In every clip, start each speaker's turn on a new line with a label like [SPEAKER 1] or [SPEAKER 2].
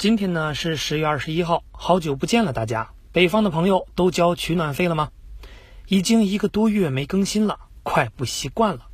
[SPEAKER 1] 今天呢是十月二十一号，好久不见了，大家。北方的朋友都交取暖费了吗？已经一个多月没更新了，快不习惯了。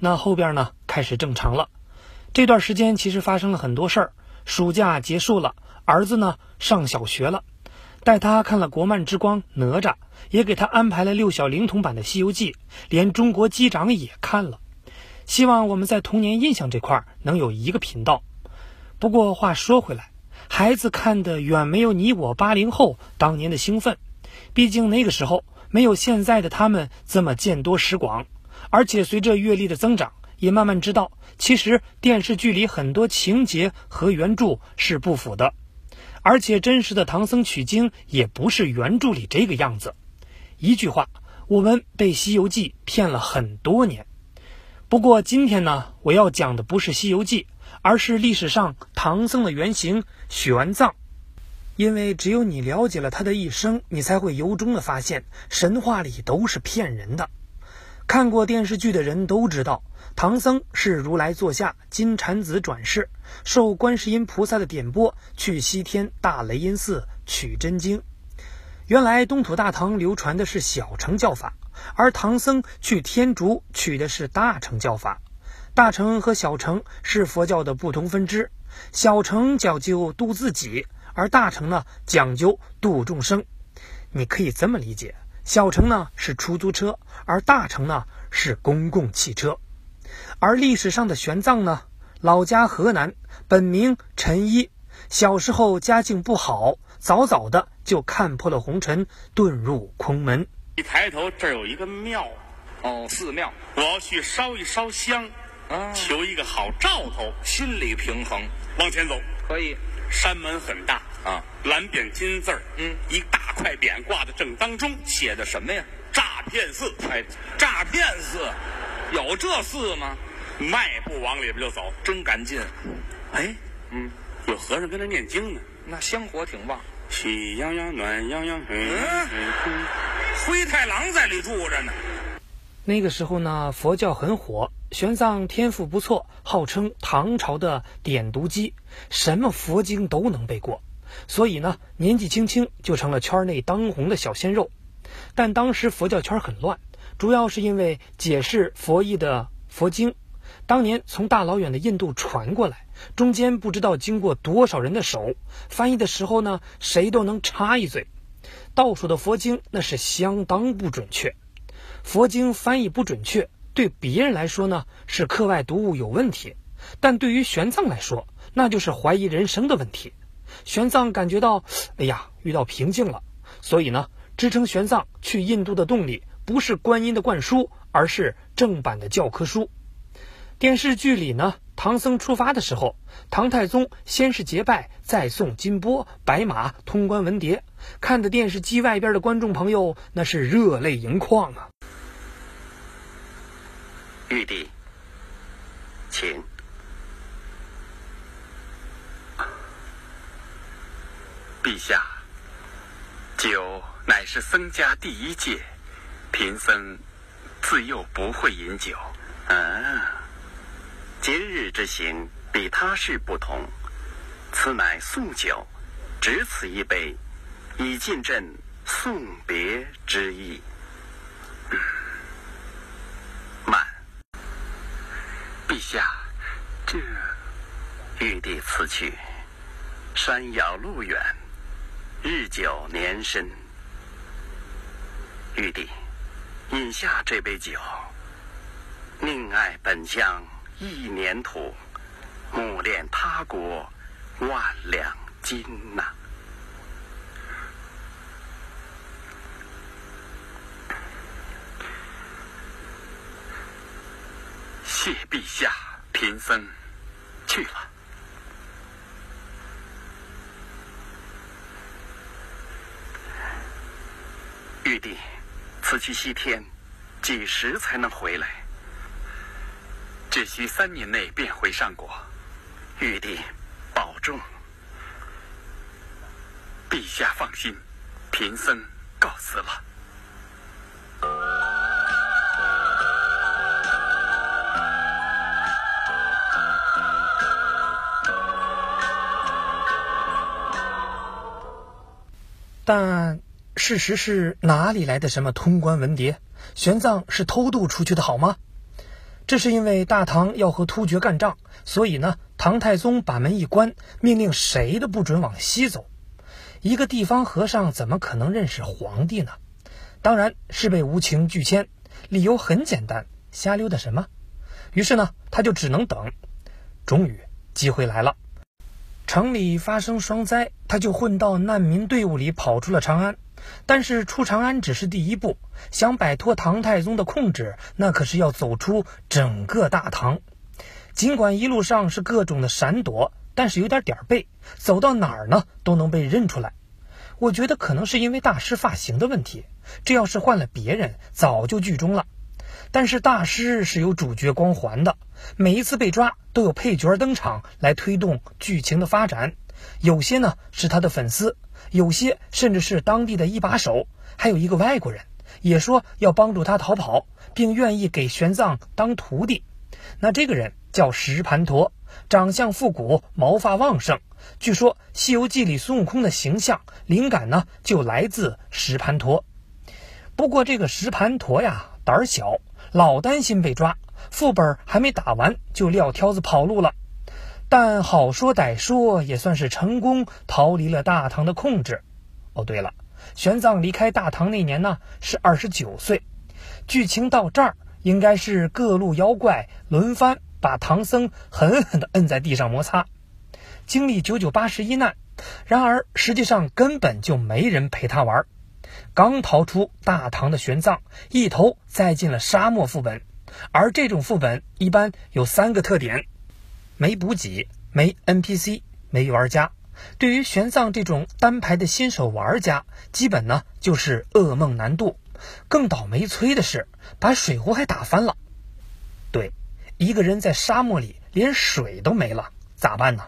[SPEAKER 1] 那后边呢开始正常了。这段时间其实发生了很多事儿。暑假结束了，儿子呢上小学了，带他看了国漫之光《哪吒》，也给他安排了六小龄童版的《西游记》，连中国机长也看了。希望我们在童年印象这块能有一个频道。不过话说回来。孩子看的远没有你我八零后当年的兴奋，毕竟那个时候没有现在的他们这么见多识广，而且随着阅历的增长，也慢慢知道，其实电视剧里很多情节和原著是不符的，而且真实的唐僧取经也不是原著里这个样子。一句话，我们被《西游记》骗了很多年。不过今天呢，我要讲的不是《西游记》。而是历史上唐僧的原型玄奘，因为只有你了解了他的一生，你才会由衷的发现神话里都是骗人的。看过电视剧的人都知道，唐僧是如来座下金蝉子转世，受观世音菩萨的点拨去西天大雷音寺取真经。原来东土大唐流传的是小乘教法，而唐僧去天竺取的是大乘教法。大乘和小乘是佛教的不同分支，小乘讲究度自己，而大乘呢讲究度众生。你可以这么理解：小乘呢是出租车，而大乘呢是公共汽车。而历史上的玄奘呢，老家河南，本名陈一，小时候家境不好，早早的就看破了红尘，遁入空门。
[SPEAKER 2] 一抬头，这儿有一个庙，
[SPEAKER 3] 哦，寺庙，
[SPEAKER 2] 我要去烧一烧香。
[SPEAKER 3] 啊，
[SPEAKER 2] 求一个好兆头，
[SPEAKER 3] 心理平衡，
[SPEAKER 2] 往前走，
[SPEAKER 3] 可以。
[SPEAKER 2] 山门很大
[SPEAKER 3] 啊，
[SPEAKER 2] 蓝匾金字儿，
[SPEAKER 3] 嗯，
[SPEAKER 2] 一大块匾挂在正当中，
[SPEAKER 3] 写的什么呀？
[SPEAKER 2] 诈骗寺。
[SPEAKER 3] 哎，诈骗寺，有这寺吗？
[SPEAKER 2] 迈步往里边就走，
[SPEAKER 3] 真敢进。
[SPEAKER 2] 哎，
[SPEAKER 3] 嗯，
[SPEAKER 2] 有和尚跟那念经呢，
[SPEAKER 3] 那香火挺旺。
[SPEAKER 2] 喜洋洋，暖洋洋，
[SPEAKER 3] 嗯，灰太狼在里住着呢。
[SPEAKER 1] 那个时候呢，佛教很火。玄奘天赋不错，号称唐朝的点读机，什么佛经都能背过，所以呢，年纪轻轻就成了圈内当红的小鲜肉。但当时佛教圈很乱，主要是因为解释佛义的佛经，当年从大老远的印度传过来，中间不知道经过多少人的手，翻译的时候呢，谁都能插一嘴，倒数的佛经那是相当不准确，佛经翻译不准确。对别人来说呢，是课外读物有问题；但对于玄奘来说，那就是怀疑人生的问题。玄奘感觉到，哎呀，遇到瓶颈了。所以呢，支撑玄奘去印度的动力，不是观音的灌输，而是正版的教科书。电视剧里呢，唐僧出发的时候，唐太宗先是结拜，再送金钵、白马、通关文牒，看的电视机外边的观众朋友，那是热泪盈眶啊。
[SPEAKER 4] 玉帝，请。陛下，酒乃是僧家第一戒，贫僧自幼不会饮酒。啊，今日之行比他事不同，此乃素酒，只此一杯，以尽朕送别之意。陛下，这玉帝此去，山遥路远，日久年深。玉帝，饮下这杯酒，宁爱本乡一年土，莫恋他国万两金呐。谢陛下，贫僧去了。玉帝，此去西天，几时才能回来？只需三年内便回上国。玉帝，保重。陛下放心，贫僧告辞了。
[SPEAKER 1] 但事实是哪里来的什么通关文牒？玄奘是偷渡出去的好吗？这是因为大唐要和突厥干仗，所以呢，唐太宗把门一关，命令谁都不准往西走。一个地方和尚怎么可能认识皇帝呢？当然是被无情拒签，理由很简单，瞎溜达什么？于是呢，他就只能等。终于，机会来了。城里发生霜灾，他就混到难民队伍里跑出了长安。但是出长安只是第一步，想摆脱唐太宗的控制，那可是要走出整个大唐。尽管一路上是各种的闪躲，但是有点点背，走到哪儿呢都能被认出来。我觉得可能是因为大师发型的问题，这要是换了别人，早就剧终了。但是大师是有主角光环的，每一次被抓都有配角登场来推动剧情的发展。有些呢是他的粉丝，有些甚至是当地的一把手，还有一个外国人也说要帮助他逃跑，并愿意给玄奘当徒弟。那这个人叫石盘陀，长相复古，毛发旺盛。据说《西游记》里孙悟空的形象灵感呢就来自石盘陀。不过这个石盘陀呀胆小。老担心被抓，副本还没打完就撂挑子跑路了。但好说歹说，也算是成功逃离了大唐的控制。哦，对了，玄奘离开大唐那年呢是二十九岁。剧情到这儿，应该是各路妖怪轮番把唐僧狠狠地摁在地上摩擦，经历九九八十一难。然而实际上根本就没人陪他玩。刚逃出大唐的玄奘，一头栽进了沙漠副本。而这种副本一般有三个特点：没补给、没 NPC、没玩家。对于玄奘这种单排的新手玩家，基本呢就是噩梦难度。更倒霉催的是，把水壶还打翻了。对，一个人在沙漠里连水都没了，咋办呢？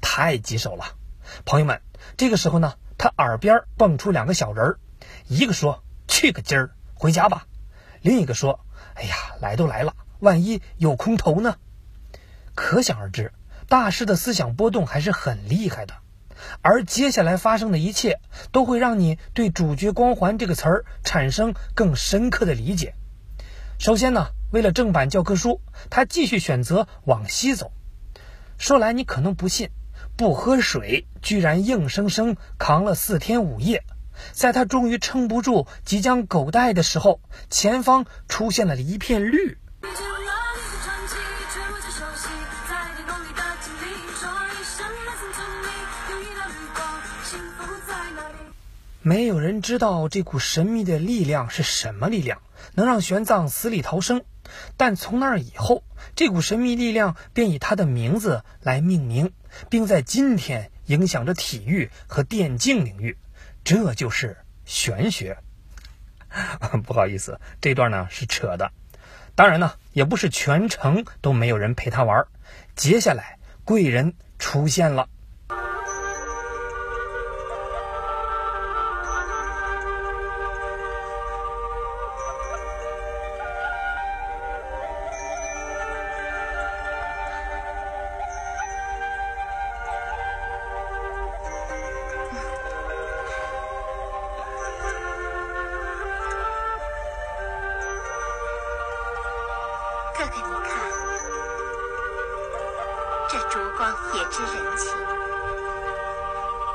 [SPEAKER 1] 太棘手了。朋友们，这个时候呢，他耳边蹦出两个小人儿。一个说：“去个鸡儿，回家吧。”另一个说：“哎呀，来都来了，万一有空投呢？”可想而知，大师的思想波动还是很厉害的。而接下来发生的一切，都会让你对“主角光环”这个词儿产生更深刻的理解。首先呢，为了正版教科书，他继续选择往西走。说来你可能不信，不喝水居然硬生生扛了四天五夜。在他终于撑不住、即将狗带的时候，前方出现了一片绿。没有人知道这股神秘的力量是什么力量，能让玄奘死里逃生。但从那以后，这股神秘力量便以他的名字来命名，并在今天影响着体育和电竞领域。这就是玄学，不好意思，这段呢是扯的。当然呢，也不是全程都没有人陪他玩。接下来，贵人出现了。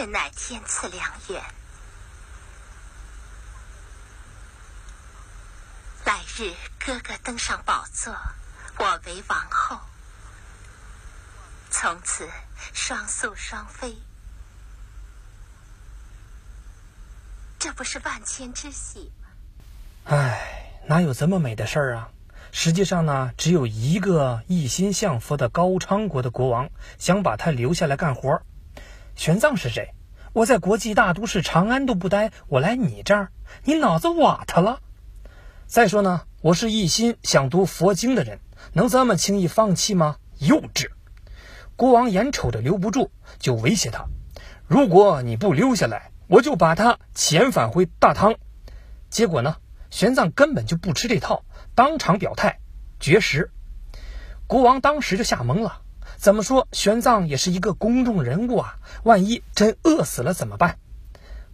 [SPEAKER 5] 真乃天赐良缘。来日哥哥登上宝座，我为王后，从此双宿双飞，这不是万千之喜吗？
[SPEAKER 1] 唉，哪有这么美的事儿啊？实际上呢，只有一个一心向佛的高昌国的国王想把他留下来干活。玄奘是谁？我在国际大都市长安都不待，我来你这儿，你脑子瓦特了？再说呢，我是一心想读佛经的人，能这么轻易放弃吗？幼稚！国王眼瞅着留不住，就威胁他：如果你不留下来，我就把他遣返回大唐。结果呢，玄奘根本就不吃这套，当场表态绝食。国王当时就吓懵了。怎么说，玄奘也是一个公众人物啊！万一真饿死了怎么办？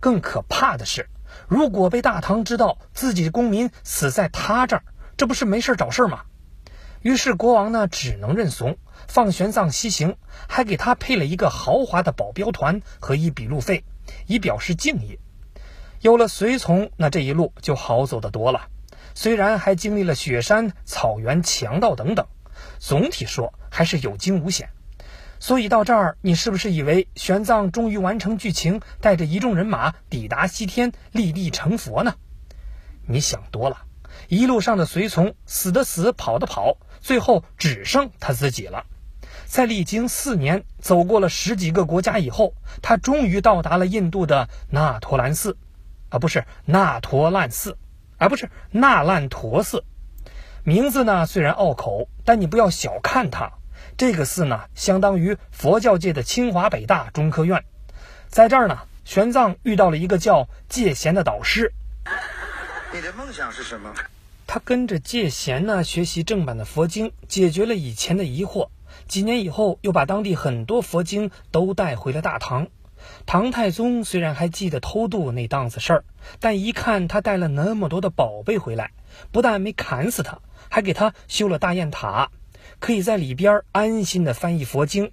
[SPEAKER 1] 更可怕的是，如果被大唐知道自己的公民死在他这儿，这不是没事找事吗？于是国王呢，只能认怂，放玄奘西行，还给他配了一个豪华的保镖团和一笔路费，以表示敬意。有了随从，那这一路就好走得多了。虽然还经历了雪山、草原、强盗等等。总体说还是有惊无险，所以到这儿，你是不是以为玄奘终于完成剧情，带着一众人马抵达西天，立地成佛呢？你想多了，一路上的随从死的死，跑的跑，最后只剩他自己了。在历经四年，走过了十几个国家以后，他终于到达了印度的那陀兰寺，啊，不是那陀烂寺，啊，不是那烂陀寺。名字呢虽然拗口，但你不要小看它。这个寺呢，相当于佛教界的清华北大中科院。在这儿呢，玄奘遇到了一个叫戒贤的导师。
[SPEAKER 3] 你的梦想是什么？
[SPEAKER 1] 他跟着戒贤呢学习正版的佛经，解决了以前的疑惑。几年以后，又把当地很多佛经都带回了大唐。唐太宗虽然还记得偷渡那档子事儿，但一看他带了那么多的宝贝回来，不但没砍死他。还给他修了大雁塔，可以在里边安心的翻译佛经。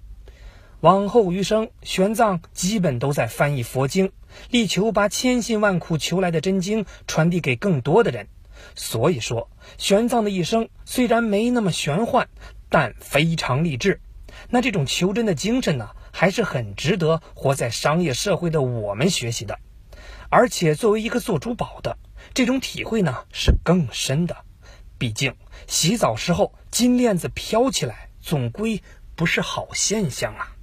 [SPEAKER 1] 往后余生，玄奘基本都在翻译佛经，力求把千辛万苦求来的真经传递给更多的人。所以说，玄奘的一生虽然没那么玄幻，但非常励志。那这种求真的精神呢，还是很值得活在商业社会的我们学习的。而且，作为一个做珠宝的，这种体会呢，是更深的。毕竟，洗澡时候金链子飘起来，总归不是好现象啊。